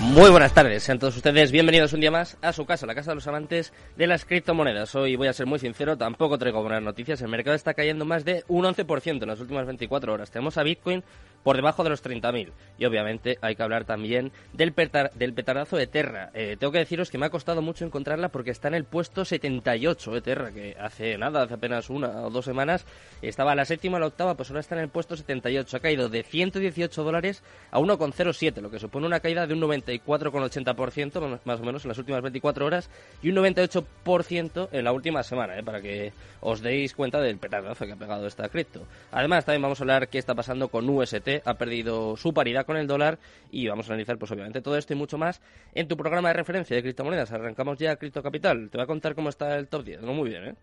Muy buenas tardes, sean todos ustedes bienvenidos un día más a su casa, la casa de los amantes de las criptomonedas. Hoy voy a ser muy sincero, tampoco traigo buenas noticias. El mercado está cayendo más de un 11% en las últimas 24 horas. Tenemos a Bitcoin por debajo de los 30.000. Y obviamente hay que hablar también del, del petardazo de Terra. Eh, tengo que deciros que me ha costado mucho encontrarla porque está en el puesto 78 de Terra, que hace nada, hace apenas una o dos semanas estaba a la séptima o la octava, pues ahora está en el puesto 78. Ha caído de 118 dólares a 1,07, lo que supone una caída de un 94,80% más o menos en las últimas 24 horas y un 98% en la última semana, eh, para que os deis cuenta del petardazo que ha pegado esta cripto. Además, también vamos a hablar qué está pasando con UST ha perdido su paridad con el dólar y vamos a analizar pues obviamente todo esto y mucho más en tu programa de referencia de criptomonedas. Arrancamos ya Cripto Capital. Te voy a contar cómo está el top 10. No muy bien, ¿eh?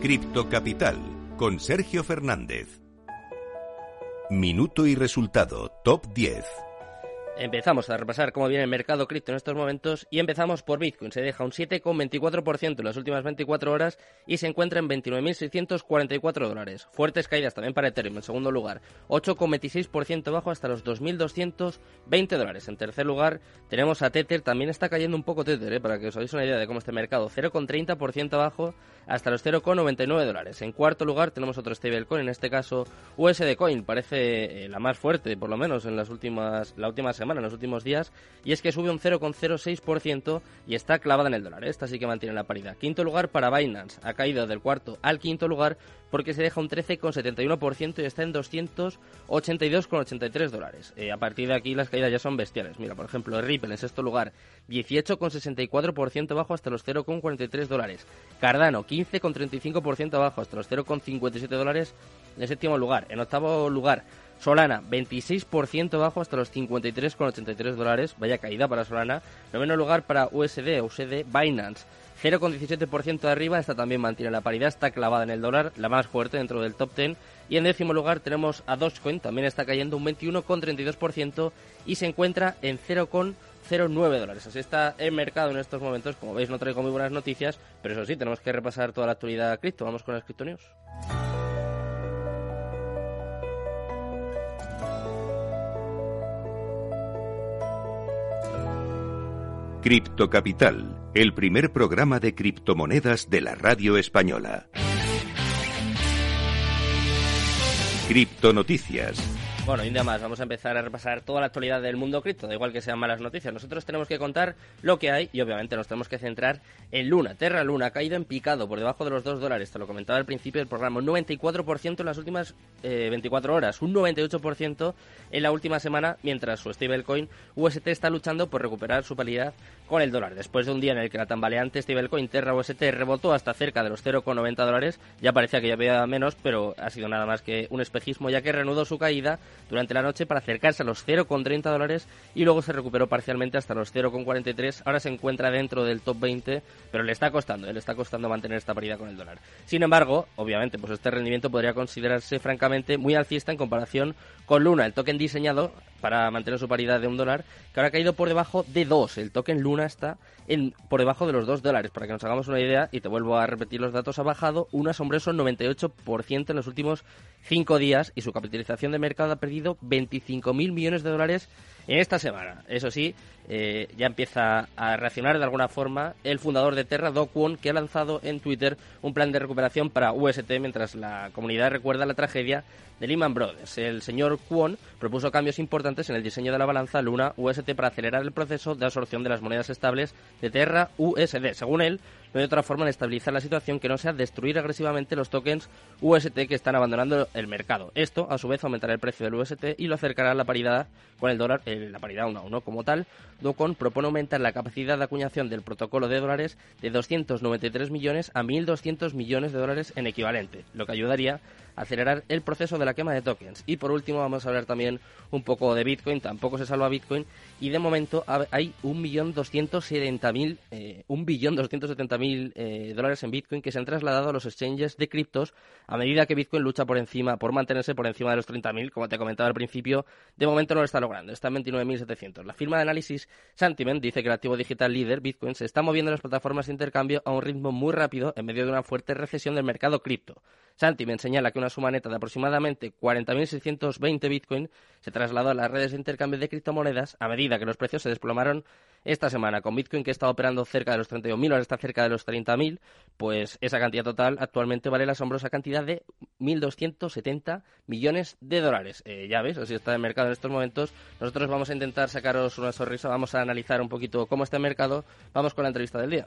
Cripto Capital con Sergio Fernández. Minuto y resultado, top 10. Empezamos a repasar cómo viene el mercado cripto en estos momentos y empezamos por Bitcoin. Se deja un 7,24% en las últimas 24 horas y se encuentra en 29.644 dólares. Fuertes caídas también para Ethereum en segundo lugar. 8,26% bajo hasta los 2.220 dólares. En tercer lugar tenemos a Tether. También está cayendo un poco Tether, ¿eh? para que os hagáis una idea de cómo está el mercado. 0,30% abajo hasta los 0,99 dólares. En cuarto lugar tenemos otro stablecoin, en este caso USD Coin. Parece eh, la más fuerte, por lo menos en las últimas, la última semana en los últimos días, y es que sube un 0,06% y está clavada en el dólar. Esta sí que mantiene la paridad. Quinto lugar para Binance, ha caído del cuarto al quinto lugar porque se deja un 13,71% y está en 282,83 dólares. Eh, a partir de aquí las caídas ya son bestiales. Mira, por ejemplo, Ripple en sexto lugar, 18,64% bajo hasta los 0,43 dólares. Cardano, 15,35% abajo hasta los 0,57 dólares en séptimo lugar. En octavo lugar, Solana, 26% bajo hasta los 53,83 dólares. Vaya caída para Solana. Noveno lugar para USD, USD Binance. 0,17% de arriba, esta también mantiene la paridad, está clavada en el dólar, la más fuerte dentro del top 10. Y en décimo lugar tenemos a Dogecoin, también está cayendo un 21,32% y se encuentra en 0,09 dólares. Así está el mercado en estos momentos. Como veis, no traigo muy buenas noticias, pero eso sí, tenemos que repasar toda la actualidad cripto. Vamos con las cripto news. Cripto Capital, el primer programa de criptomonedas de la radio española. Cripto Noticias bueno, y día más, vamos a empezar a repasar toda la actualidad del mundo cripto, da igual que sean malas noticias. Nosotros tenemos que contar lo que hay y obviamente nos tenemos que centrar en Luna. Terra Luna ha caído en picado por debajo de los 2 dólares, te lo comentaba al principio del programa, un 94% en las últimas 24 eh, horas, un 98% en la última semana, mientras su stablecoin UST está luchando por recuperar su paridad con el dólar. Después de un día en el que la tambaleante stablecoin Terra UST rebotó hasta cerca de los 0,90 dólares, ya parecía que ya había menos, pero ha sido nada más que un espejismo ya que reanudó su caída durante la noche para acercarse a los 0,30 dólares y luego se recuperó parcialmente hasta los 0,43. Ahora se encuentra dentro del top 20, pero le está costando, ¿eh? le está costando mantener esta paridad con el dólar. Sin embargo, obviamente, pues este rendimiento podría considerarse francamente muy alcista en comparación con Luna, el token diseñado para mantener su paridad de un dólar, que ahora ha caído por debajo de 2. El token Luna está en, por debajo de los 2 dólares. Para que nos hagamos una idea, y te vuelvo a repetir los datos, ha bajado un asombroso 98% en los últimos 5 días y su capitalización de mercado ha perdido 25.000 millones de dólares en esta semana. Eso sí, eh, ya empieza a reaccionar de alguna forma el fundador de Terra, Doc Won, que ha lanzado en Twitter un plan de recuperación para UST mientras la comunidad recuerda la tragedia de Lehman Brothers. El señor Kwon propuso cambios importantes en el diseño de la balanza Luna UST para acelerar el proceso de absorción de las monedas estables de Terra USD. Según él, no hay otra forma de estabilizar la situación que no sea destruir agresivamente los tokens UST que están abandonando el mercado. Esto, a su vez, aumentará el precio del UST y lo acercará a la paridad con el dólar, eh, la paridad 1 a 1. Como tal, Docon propone aumentar la capacidad de acuñación del protocolo de dólares de 293 millones a 1.200 millones de dólares en equivalente, lo que ayudaría acelerar el proceso de la quema de tokens. Y por último vamos a hablar también un poco de Bitcoin, tampoco se salva Bitcoin y de momento hay un millón doscientos mil, eh, un billón doscientos mil eh, dólares en Bitcoin que se han trasladado a los exchanges de criptos a medida que Bitcoin lucha por encima, por mantenerse por encima de los 30.000, como te comentaba al principio, de momento no lo está logrando, está en 29.700. La firma de análisis Sentiment dice que el activo digital líder, Bitcoin, se está moviendo en las plataformas de intercambio a un ritmo muy rápido en medio de una fuerte recesión del mercado cripto. Sentiment señala que una suma neta de aproximadamente 40.620 Bitcoin se trasladó a las redes de intercambio de criptomonedas a medida que los precios se desplomaron esta semana. Con Bitcoin que está operando cerca de los 31.000, ahora está cerca de los 30.000, pues esa cantidad total actualmente vale la asombrosa cantidad de 1.270 millones de dólares. Eh, ya ves, así está el mercado en estos momentos. Nosotros vamos a intentar sacaros una sonrisa, vamos a analizar un poquito cómo está el mercado. Vamos con la entrevista del día.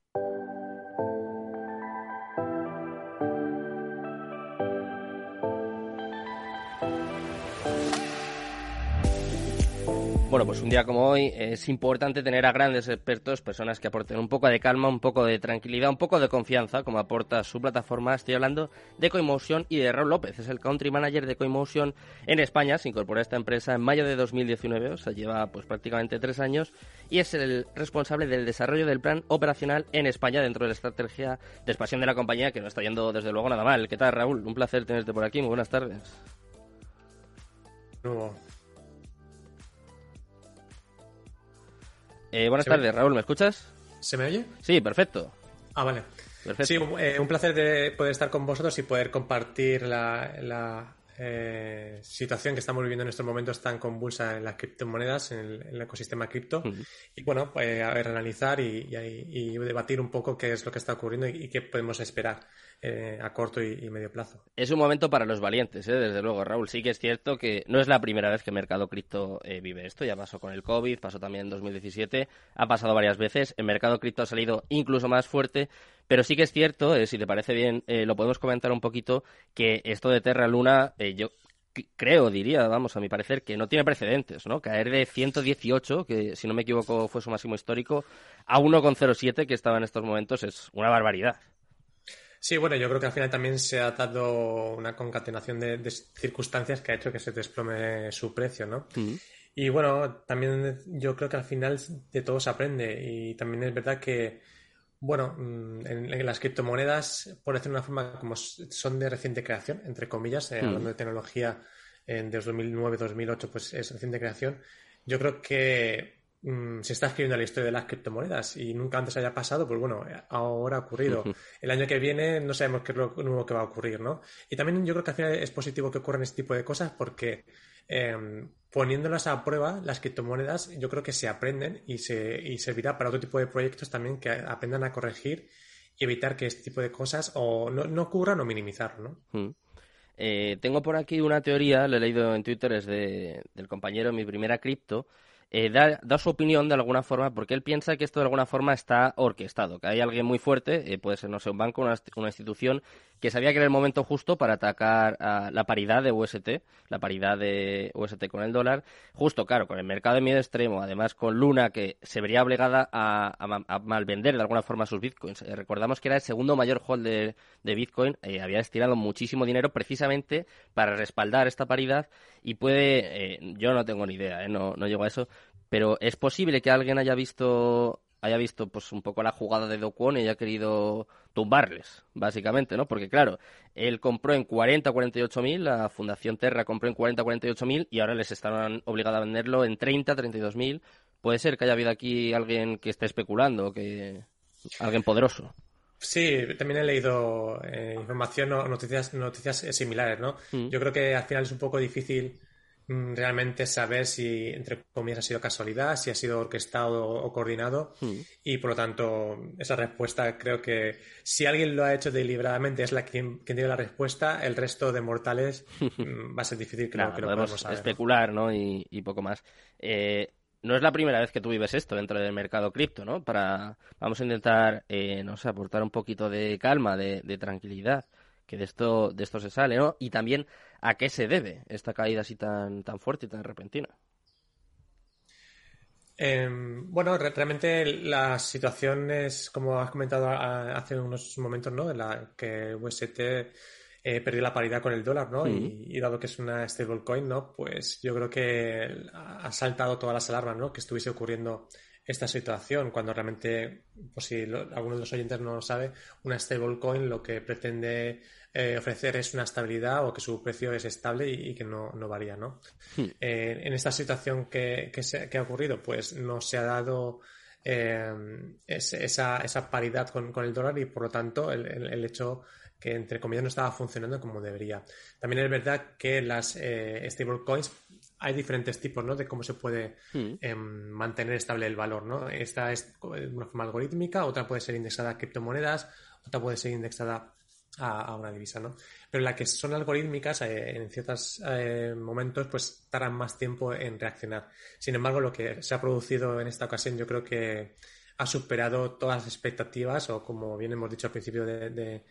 Bueno, pues un día como hoy es importante tener a grandes expertos, personas que aporten un poco de calma, un poco de tranquilidad, un poco de confianza, como aporta su plataforma. Estoy hablando de Coinmotion y de Raúl López, es el country manager de Coinmotion en España. Se incorporó a esta empresa en mayo de 2019, o sea, lleva pues prácticamente tres años y es el responsable del desarrollo del plan operacional en España dentro de la estrategia de expansión de la compañía, que no está yendo desde luego nada mal. ¿Qué tal, Raúl? Un placer tenerte por aquí. Muy buenas tardes. Eh, buenas tardes, Raúl, ¿me escuchas? ¿Se me oye? Sí, perfecto. Ah, vale. Perfecto. Sí, eh, un placer de poder estar con vosotros y poder compartir la, eh, situación que estamos viviendo en estos momentos tan convulsa en las criptomonedas, en el, ecosistema cripto. Y bueno, pues, a ver, analizar y, debatir un poco qué es lo que está ocurriendo y qué podemos esperar. Eh, a corto y, medio plazo. Es un momento para los valientes, ¿eh? desde luego, Raúl. Sí que es cierto que no es la primera vez que el mercado cripto eh, vive esto. Ya pasó con el COVID, pasó también en 2017, ha pasado varias veces. El mercado cripto ha salido incluso más fuerte, pero sí que es cierto, si te parece bien, lo podemos comentar un poquito, que esto de Terra Luna, yo creo, diría, vamos, a mi parecer, que no tiene precedentes, ¿no? Caer de 118, que si no me equivoco fue su máximo histórico, a 1,07 que estaba en estos momentos es una barbaridad. Sí, bueno, yo creo que al final también se ha dado una concatenación de, circunstancias que ha hecho que se desplome su precio, ¿no? Y bueno, también yo creo que al final de todo se aprende. Y también es verdad que, bueno, mm, en, las criptomonedas, por decirlo de una forma, como son de reciente creación, entre comillas, eh, hablando de tecnología en, desde 2009-2008, pues es reciente creación, yo creo que Mm, se está escribiendo la historia de las criptomonedas y nunca antes haya pasado, pues bueno, ahora ha ocurrido. El año que viene no sabemos qué es lo nuevo que va a ocurrir, ¿no? Y también yo creo que al final es positivo que ocurran este tipo de cosas porque em, poniéndolas a prueba, las criptomonedas yo creo que se aprenden y, se, y servirá para otro tipo de proyectos también que aprendan a corregir y evitar que este tipo de cosas o no, ocurran o minimizarlo, ¿no? Eh, tengo por aquí una teoría, lo he leído en Twitter, es de, del compañero Mi Primera Cripto, eh, da, su opinión de alguna forma, porque él piensa que esto de alguna forma está orquestado, que hay alguien muy fuerte, eh, puede ser, no sé, un banco, una, una, institución, que sabía que era el momento justo para atacar a la paridad de UST, la paridad de UST con el dólar, justo, claro, con el mercado de miedo extremo, además con Luna, que se vería obligada a, a, malvender de alguna forma sus bitcoins. Eh, recordamos que era el segundo mayor holder de Bitcoin, había destinado muchísimo dinero precisamente para respaldar esta paridad y puede, yo no tengo ni idea, no, no llego a eso, pero es posible que alguien haya visto haya visto pues un poco la jugada de Dokwon y haya querido tumbarles, básicamente, ¿no? Porque claro, él compró en 40 48 mil, la Fundación Terra compró en 40 48 mil y ahora les están obligados a venderlo en 30 32 mil. Puede ser que haya habido aquí alguien que esté especulando, que alguien poderoso. Sí, también he leído eh, información o noticias, noticias similares, ¿no? Mm. Yo creo que al final es un poco difícil realmente saber si, entre comillas, ha sido casualidad, si ha sido orquestado o coordinado. Hmm. Y por lo tanto, esa respuesta creo que si alguien lo ha hecho deliberadamente es la quien, quien tiene la respuesta, el resto de mortales mm, va a ser difícil que, lo, podemos especular, ¿no? Y, poco más. Eh, no es la primera vez que tú vives esto dentro del mercado cripto, ¿no? Para, vamos a intentar, eh, no sé, aportar un poquito de calma, de, tranquilidad, que de esto, de esto se sale, ¿no? Y también a qué se debe esta caída así tan, tan fuerte y tan repentina. Em, bueno, realmente la situación es, como has comentado hace unos momentos, ¿no? En la que UST eh, perdió la paridad con el dólar, ¿no? Y, dado que es una stablecoin, ¿no? Pues yo creo que ha saltado todas las alarmas, ¿no? Que estuviese ocurriendo esta situación, cuando realmente, pues si alguno de los oyentes no lo sabe, una stablecoin lo que pretende eh, ofrecer es una estabilidad o que su precio es estable y, que no, varía, ¿no? Hmm. Eh, en esta situación que, que, ha ocurrido, pues no se ha dado esa, esa, paridad con, el dólar y por lo tanto el, el hecho que entre comillas no estaba funcionando como debería. También es verdad que las eh, stablecoins hay diferentes tipos ¿no? de cómo se puede hmm. em, mantener estable el valor. ¿no? Esta es de una forma algorítmica, otra puede ser indexada a criptomonedas, otra puede ser indexada a, una divisa. ¿no? Pero las que son algorítmicas eh, en ciertos eh, momentos pues tardan más tiempo en reaccionar. Sin embargo, lo que se ha producido en esta ocasión yo creo que ha superado todas las expectativas o como bien hemos dicho al principio del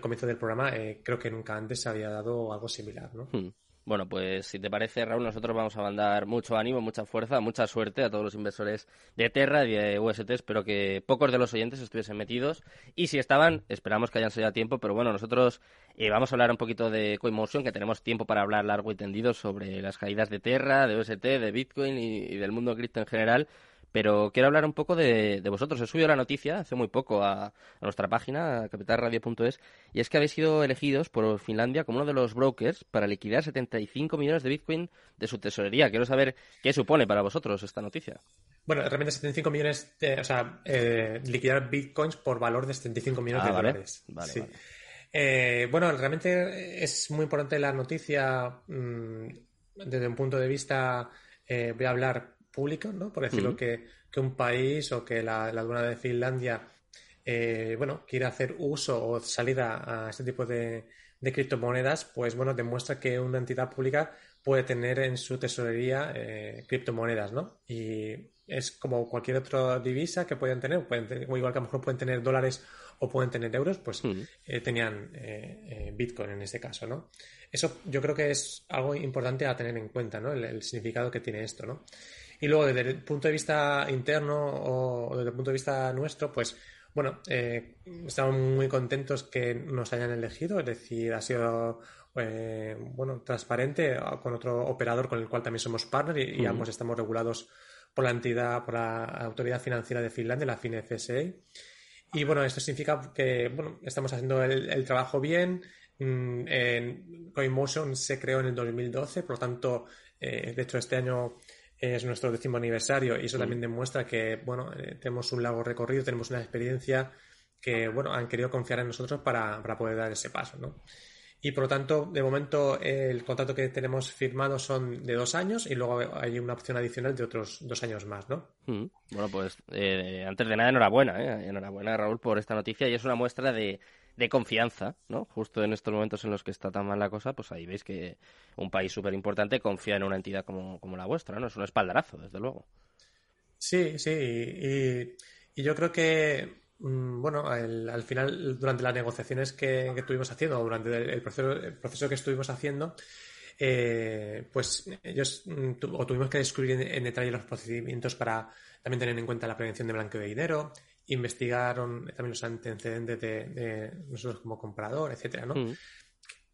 comienzo del programa, eh, creo que nunca antes se había dado algo similar, ¿no? Hmm. Bueno, pues si te parece, Raúl, nosotros vamos a mandar mucho ánimo, mucha fuerza, mucha suerte a todos los inversores de Terra y de UST. Espero que pocos de los oyentes estuviesen metidos. Y si estaban, esperamos que hayan salido a tiempo. Pero bueno, nosotros eh, vamos a hablar un poquito de CoinMotion, que tenemos tiempo para hablar largo y tendido sobre las caídas de Terra, de UST, de Bitcoin y del mundo cripto en general. Pero quiero hablar un poco de, vosotros. He subido la noticia hace muy poco a, nuestra página, capitalradio.es, y es que habéis sido elegidos por Finlandia como uno de los brokers para liquidar 75 millones de Bitcoin de su tesorería. Quiero saber qué supone para vosotros esta noticia. Bueno, realmente 75 millones, de, o sea, eh, liquidar Bitcoins por valor de 75 millones ah, de dólares. Vale, sí. Eh, bueno, realmente es muy importante la noticia mm, desde un punto de vista, eh, voy a hablar público, ¿no? Por decirlo, que, un país o que la, aduana de Finlandia, eh, bueno, quiere hacer uso o salida a este tipo de, criptomonedas, pues bueno, demuestra que una entidad pública puede tener en su tesorería eh, criptomonedas, ¿no? Y es como cualquier otra divisa que pueden tener, pueden o igual que a lo mejor pueden tener dólares o pueden tener euros, pues eh, tenían Bitcoin en este caso, ¿no? Eso yo creo que es algo importante a tener en cuenta, ¿no? El, el significado que tiene esto, ¿no? Y luego, desde el punto de vista interno o desde el punto de vista nuestro, pues bueno, eh, estamos muy contentos que nos hayan elegido, es decir, ha sido eh, bueno transparente con otro operador con el cual también somos partner y, ambos estamos regulados por la entidad, por la autoridad financiera de Finlandia, la FinFSA. Y bueno, esto significa que bueno, estamos haciendo el, trabajo bien. Mm, en CoinMotion se creó en el 2012, por lo tanto, eh, de hecho, este año es nuestro décimo aniversario y eso también demuestra que, bueno, eh, tenemos un largo recorrido, tenemos una experiencia que, bueno, han querido confiar en nosotros para, poder dar ese paso, ¿no? Y por lo tanto, de momento, el contrato que tenemos firmado son de dos años y luego hay una opción adicional de otros dos años más, ¿no? Mm. Bueno, pues eh, antes de nada, enhorabuena, ¿eh? Enhorabuena, Raúl, por esta noticia y es una muestra de, de confianza, ¿no? Justo en estos momentos en los que está tan mal la cosa, pues ahí veis que un país súper importante confía en una entidad como, la vuestra, ¿no? Es un espaldarazo, desde luego. Sí, sí, y, yo creo que, mm, bueno, al final, durante las negociaciones que, que estuvimos haciendo, durante el proceso, el proceso que estuvimos haciendo, eh, pues ellos mm, o tuvimos que descubrir en, detalle los procedimientos para también tener en cuenta la prevención de blanqueo de dinero, investigaron también los antecedentes de, nosotros como comprador, etcétera, ¿no? Mm.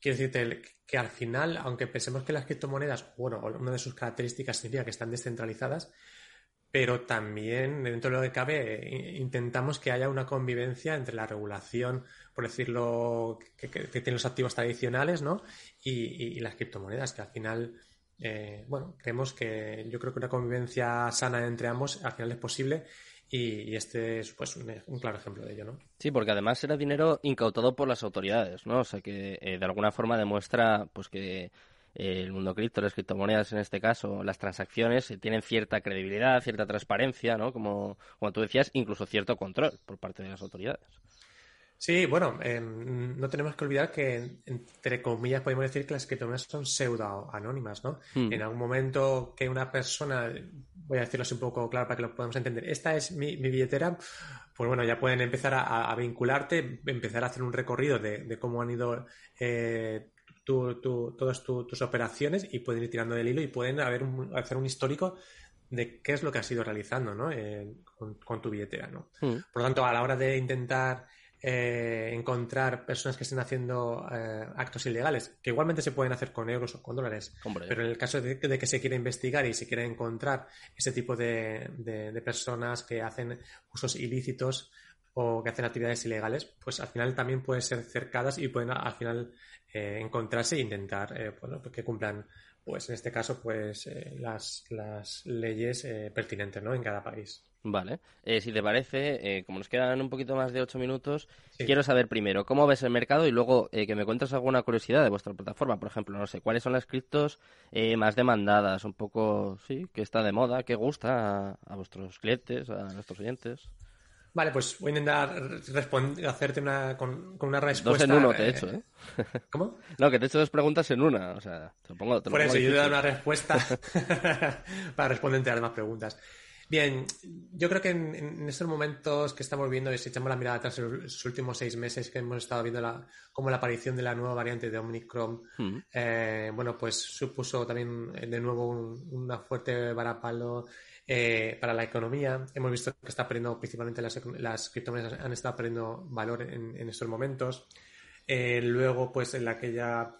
Quiero decirte que al final, aunque pensemos que las criptomonedas, bueno, una de sus características significa que están descentralizadas, pero también dentro de lo que cabe intentamos que haya una convivencia entre la regulación, por decirlo, que, tienen los activos tradicionales, ¿no? Y, las criptomonedas, que al final, eh, bueno, creemos que yo creo que una convivencia sana entre ambos al final es posible y, este es pues un, claro ejemplo de ello, ¿no? Sí, porque además era dinero incautado por las autoridades, ¿no? O sea que eh, de alguna forma demuestra pues que el mundo cripto, las criptomonedas en este caso, las transacciones tienen cierta credibilidad, cierta transparencia, ¿no? Como, como tú decías, incluso cierto control por parte de las autoridades. Sí, bueno, em, no tenemos que olvidar que, entre comillas, podemos decir que las criptomonedas son pseudo anónimas, ¿no? Hmm. En algún momento que una persona, voy a decirlo así un poco claro para que lo podamos entender, esta es mi, billetera, pues bueno, ya pueden empezar a, vincularte, empezar a hacer un recorrido de, cómo han ido eh, todas tus operaciones y pueden ir tirando del hilo y pueden hacer un histórico de qué es lo que has ido realizando ¿no? Eh, con, tu billetera. ¿no? Hmm. Por lo tanto, a la hora de intentar eh, encontrar personas que estén haciendo eh, actos ilegales, que igualmente se pueden hacer con euros o con dólares, pero en el caso de, que se quiera investigar y se quiera encontrar ese tipo de, personas que hacen usos ilícitos o que hacen actividades ilegales, pues al final también pueden ser cercadas y pueden al final eh, encontrarse e intentar pues que cumplan, pues en este caso, pues las, las leyes pertinentes ¿no? en cada país. Vale. Eh, si te parece, eh, como nos quedan un poquito más de ocho minutos, quiero saber primero cómo ves el mercado y luego eh, que me cuentes alguna curiosidad de vuestra plataforma. Por ejemplo, no sé, cuáles son las criptos más demandadas, un poco, sí, qué está de moda, qué gusta a, vuestros clientes, a nuestros oyentes. Vale, pues voy a intentar hacerte una, con, una respuesta. Dos en uno te he hecho, ¿eh? ¿Cómo? No, que te he hecho dos preguntas en una. O sea, te pongo, Por eso, yo he dado una respuesta para responderte a las demás preguntas. Bien, yo creo que en, estos momentos que estamos viendo, si echamos la mirada atrás en los últimos seis meses que hemos estado viendo la, como la aparición de la nueva variante de Omicron, hmm. eh, bueno, pues supuso también eh, de nuevo una fuerte varapalo eh, para la economía. Hemos visto que está perdiendo, principalmente las, las criptomonedas han estado perdiendo valor en, estos momentos. luego, pues en aquella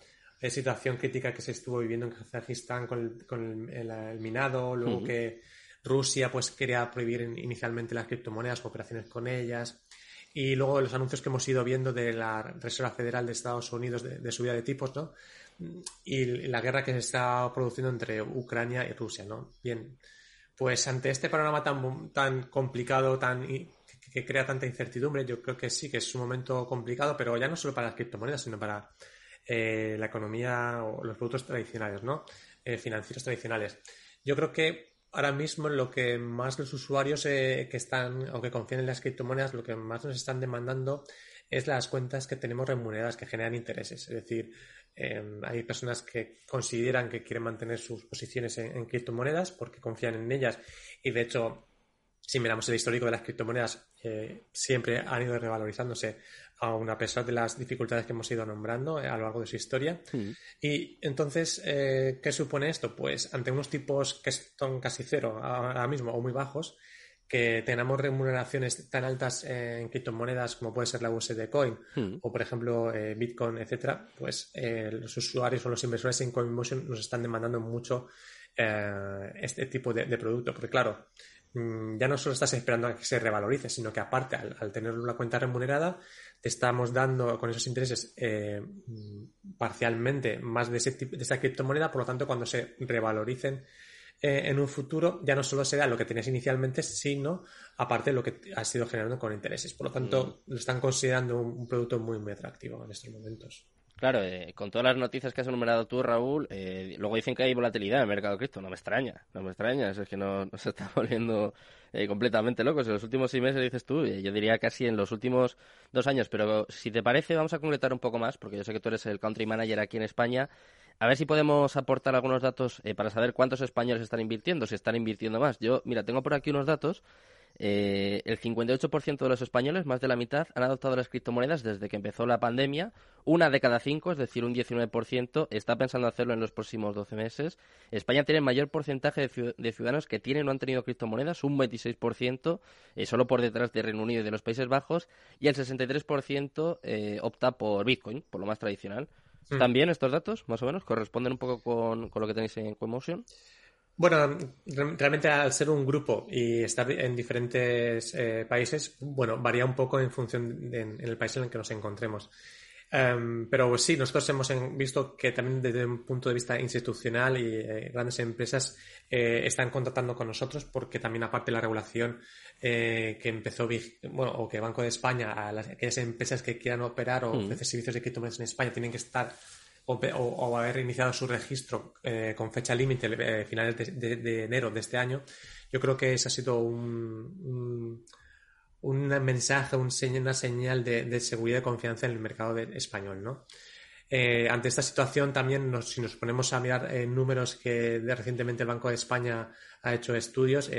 situación crítica que se estuvo viviendo en Kazajistán con el, minado, luego hmm. que Rusia pues quería prohibir inicialmente las criptomonedas, operaciones con ellas. Y luego los anuncios que hemos ido viendo de la Reserva Federal de Estados Unidos de, subida de tipos, ¿no? Y la guerra que se está produciendo entre Ucrania y Rusia, ¿no? Bien, pues ante este panorama tan, tan complicado, tan que, crea tanta incertidumbre, yo creo que sí que es un momento complicado, pero ya no solo para las criptomonedas, sino para eh, la economía o los productos tradicionales, ¿no? Eh, financieros tradicionales. Yo creo que ahora mismo lo que más los usuarios eh, que están, aunque confían en las criptomonedas, lo que más nos están demandando es las cuentas que tenemos remuneradas que generan intereses. Es decir, em, hay personas que consideran que quieren mantener sus posiciones en, criptomonedas porque confían en ellas y de hecho, si miramos el histórico de las criptomonedas, eh, siempre han ido revalorizándose aún a pesar de las dificultades que hemos ido nombrando eh, a lo largo de su historia. Hmm. Y entonces, eh, ¿qué supone esto? Pues ante unos tipos que son casi cero ahora mismo o muy bajos, que tenemos remuneraciones tan altas en criptomonedas como puede ser la USD Coin hmm. o por ejemplo eh, Bitcoin, etcétera, pues los usuarios o los inversores en CoinMotion nos están demandando mucho este tipo de, producto, porque claro, mm, ya no solo estás esperando a que se revalorice, sino que aparte al, al tener una cuenta remunerada estamos dando con esos intereses eh, parcialmente más de, ese de esa criptomoneda, por lo tanto, cuando se revaloricen eh, en un futuro, ya no solo será lo que tenías inicialmente, sino aparte lo que has sido generando con intereses. Por lo tanto, mm. lo están considerando un, producto muy, muy atractivo en estos momentos. Claro, eh, con todas las noticias que has enumerado tú, Raúl, luego dicen que hay volatilidad en el mercado cripto. No me extraña, no me extraña. Es que no, se está volviendo eh, completamente locos. En los últimos seis meses, dices tú, yo diría casi en los últimos dos años. Pero si te parece, vamos a concretar un poco más, porque yo sé que tú eres el country manager aquí en España. A ver si podemos aportar algunos datos eh, para saber cuántos españoles están invirtiendo, si están invirtiendo más. Yo, mira, tengo por aquí unos datos eh, el 58% de los españoles, más de la mitad, han adoptado las criptomonedas desde que empezó la pandemia. Una de cada cinco, es decir, un 19%, está pensando hacerlo en los próximos 12 meses. España tiene el mayor porcentaje de ciudadanos que tienen o han tenido criptomonedas, un 26%, eh, solo por detrás de Reino Unido y de los Países Bajos, y el 63% eh, opta por Bitcoin, por lo más tradicional. Hmm. ¿También estos datos, más o menos, corresponden un poco con, con lo que tenéis en Coinmotion? Bueno, realmente al ser un grupo y estar en diferentes eh, países, bueno, varía un poco en función de, en el país en el que nos encontremos. Em, pero sí, nosotros hemos visto que también desde un punto de vista institucional y eh, grandes empresas eh, están contactando con nosotros porque también aparte de la regulación que empezó, bueno, o que Banco de España, a las, aquellas empresas que quieran operar o mm. ofrecer servicios de criptomonedas en España tienen que estar o, haber iniciado su registro eh, con fecha límite eh, finales de, enero de este año, yo creo que ese ha sido un, un, mensaje, un, una señal de, seguridad y confianza en el mercado español, ¿no? Eh, ante esta situación también, si nos ponemos a mirar números que recientemente el Banco de España ha hecho estudios,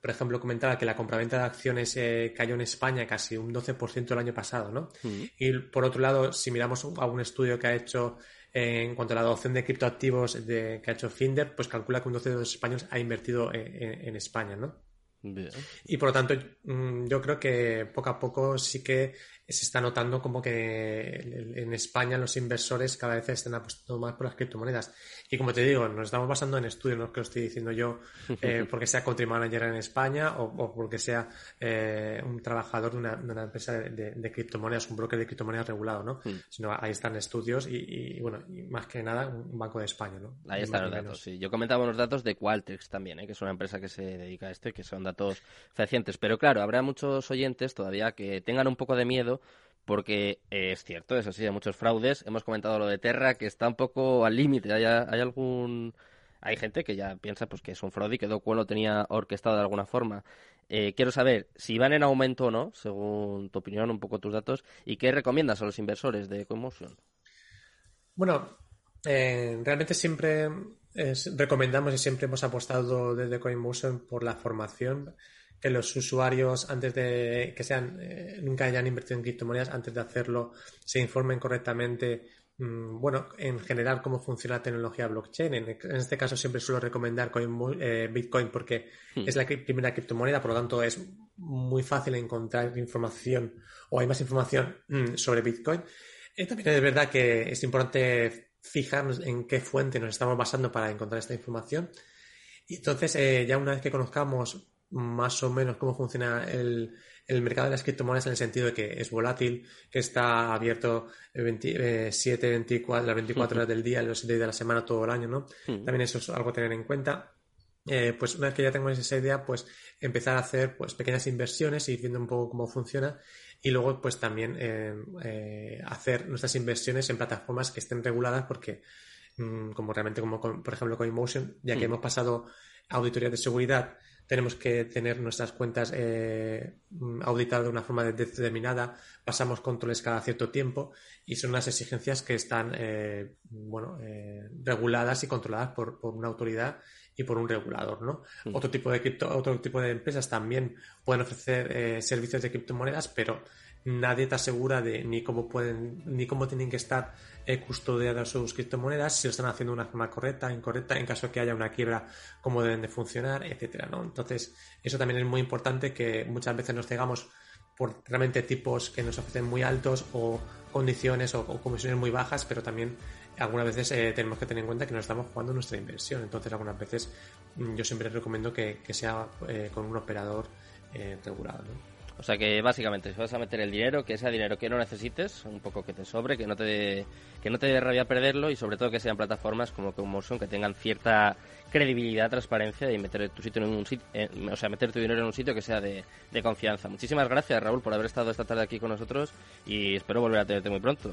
por ejemplo, comentaba que la compraventa de acciones cayó en España casi un 12% el año pasado, ¿no? Mm. Y por otro lado, si miramos a un estudio que ha hecho en cuanto a la adopción de criptoactivos de, que ha hecho Finder, pues calcula que un 12 de los españoles ha invertido en, España, ¿no? Y por lo tanto, mm, yo creo que poco a poco sí que se está notando como que en España los inversores cada vez están apostando más por las criptomonedas. Y como te digo, nos estamos basando en estudios, no es que lo estoy diciendo yo eh, porque sea country manager en España o, porque sea eh, un trabajador de una, empresa de, criptomonedas, un broker de criptomonedas regulado, ¿no? Hmm. Sino ahí están estudios y, bueno, y más que nada un banco de España, ¿no? Ahí están los datos, sí. Yo comentaba unos datos de Qualtrics también, ¿eh? que es una empresa que se dedica a esto y que son datos fehacientes. Pero claro, habrá muchos oyentes todavía que tengan un poco de miedo porque es cierto, es así, hay muchos fraudes. Hemos comentado lo de Terra, que está un poco al límite. Hay, hay, algún... Hay gente que ya piensa pues que es un fraude y que Docuo lo tenía orquestado de alguna forma. Eh, quiero saber si van en aumento o no, según tu opinión, un poco tus datos, y qué recomiendas a los inversores de CoinMotion. Bueno, eh, realmente siempre recomendamos y siempre hemos apostado desde CoinMotion por la formación que los usuarios, antes de que sean, eh, nunca hayan invertido en criptomonedas, antes de hacerlo, se informen correctamente, mm, bueno, en general cómo funciona la tecnología blockchain. En, este caso siempre suelo recomendar eh, Bitcoin porque hmm. es la primera criptomoneda, por lo tanto es muy fácil encontrar información o hay más información mm, sobre Bitcoin. Eh, también es verdad que es importante fijarnos en qué fuente nos estamos basando para encontrar esta información. Y entonces, ya una vez que conozcamos más o menos cómo funciona el, el mercado de las criptomonedas en el sentido de que es volátil, que está abierto 7, 24, las 24 horas del día, los 7 días de la semana, todo el año, ¿no? También eso es algo a tener en cuenta. Eh, pues una vez que ya tengo esa idea, pues empezar a hacer pues pequeñas inversiones, ir viendo un poco cómo funciona y luego pues también eh, eh, hacer nuestras inversiones en plataformas que estén reguladas porque mm, como realmente como por ejemplo CoinMotion, ya que hemos pasado auditorías de seguridad tenemos que tener nuestras cuentas eh, auditadas de una forma determinada, pasamos controles cada cierto tiempo y son unas exigencias que están eh, bueno, eh, reguladas y controladas por, una autoridad y por un regulador. ¿no? Mm. Otro, tipo de otro tipo de empresas también pueden ofrecer servicios de criptomonedas, pero nadie te asegura de ni cómo pueden ni cómo tienen que estar eh, custodiadas sus criptomonedas, si lo están haciendo de una forma correcta, incorrecta, en caso de que haya una quiebra, cómo deben de funcionar, etcétera, ¿no? Entonces, eso también es muy importante que muchas veces nos cegamos por realmente tipos que nos ofrecen muy altos o condiciones o, comisiones muy bajas, pero también algunas veces eh, tenemos que tener en cuenta que nos estamos jugando nuestra inversión. Entonces, algunas veces mm, yo siempre recomiendo que, sea eh, con un operador regulado. ¿no? O sea que básicamente si vas a meter el dinero, que sea dinero que no necesites, un poco que te sobre, que no te que no te dé rabia perderlo y sobre todo que sean plataformas como Motion que tengan cierta credibilidad, transparencia y meter tu sitio en un sitio, o sea, meter tu dinero en un sitio que sea de, de confianza. Muchísimas gracias Raúl por haber estado esta tarde aquí con nosotros y espero volver a tenerte muy pronto.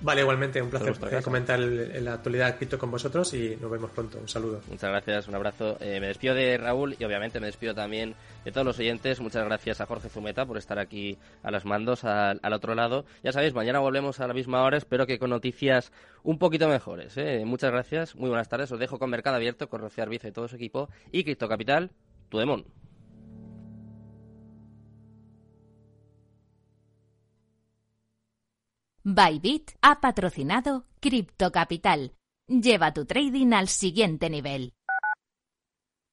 Vale, igualmente, un placer comentar la actualidad cripto con vosotros y nos vemos pronto. Un saludo. Muchas gracias, un abrazo. Eh, me despido de Raúl y obviamente me despido también de todos los oyentes. Muchas gracias a Jorge Zumeta por estar aquí a las mandos al, otro lado. Ya sabéis, mañana volvemos a la misma hora, espero que con noticias un poquito mejores. ¿eh? Muchas gracias, muy buenas tardes. Os dejo con Mercado Abierto, con Rocío Arbiza y todo su equipo y Cripto Capital, tu demon. Bybit ha patrocinado Crypto Capital. Lleva tu trading al siguiente nivel.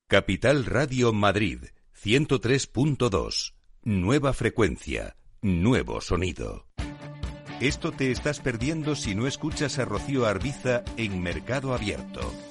Capital Radio Madrid 103.2. Nueva frecuencia, nuevo sonido. Esto te estás perdiendo si no escuchas a Rocío en Mercado Abierto.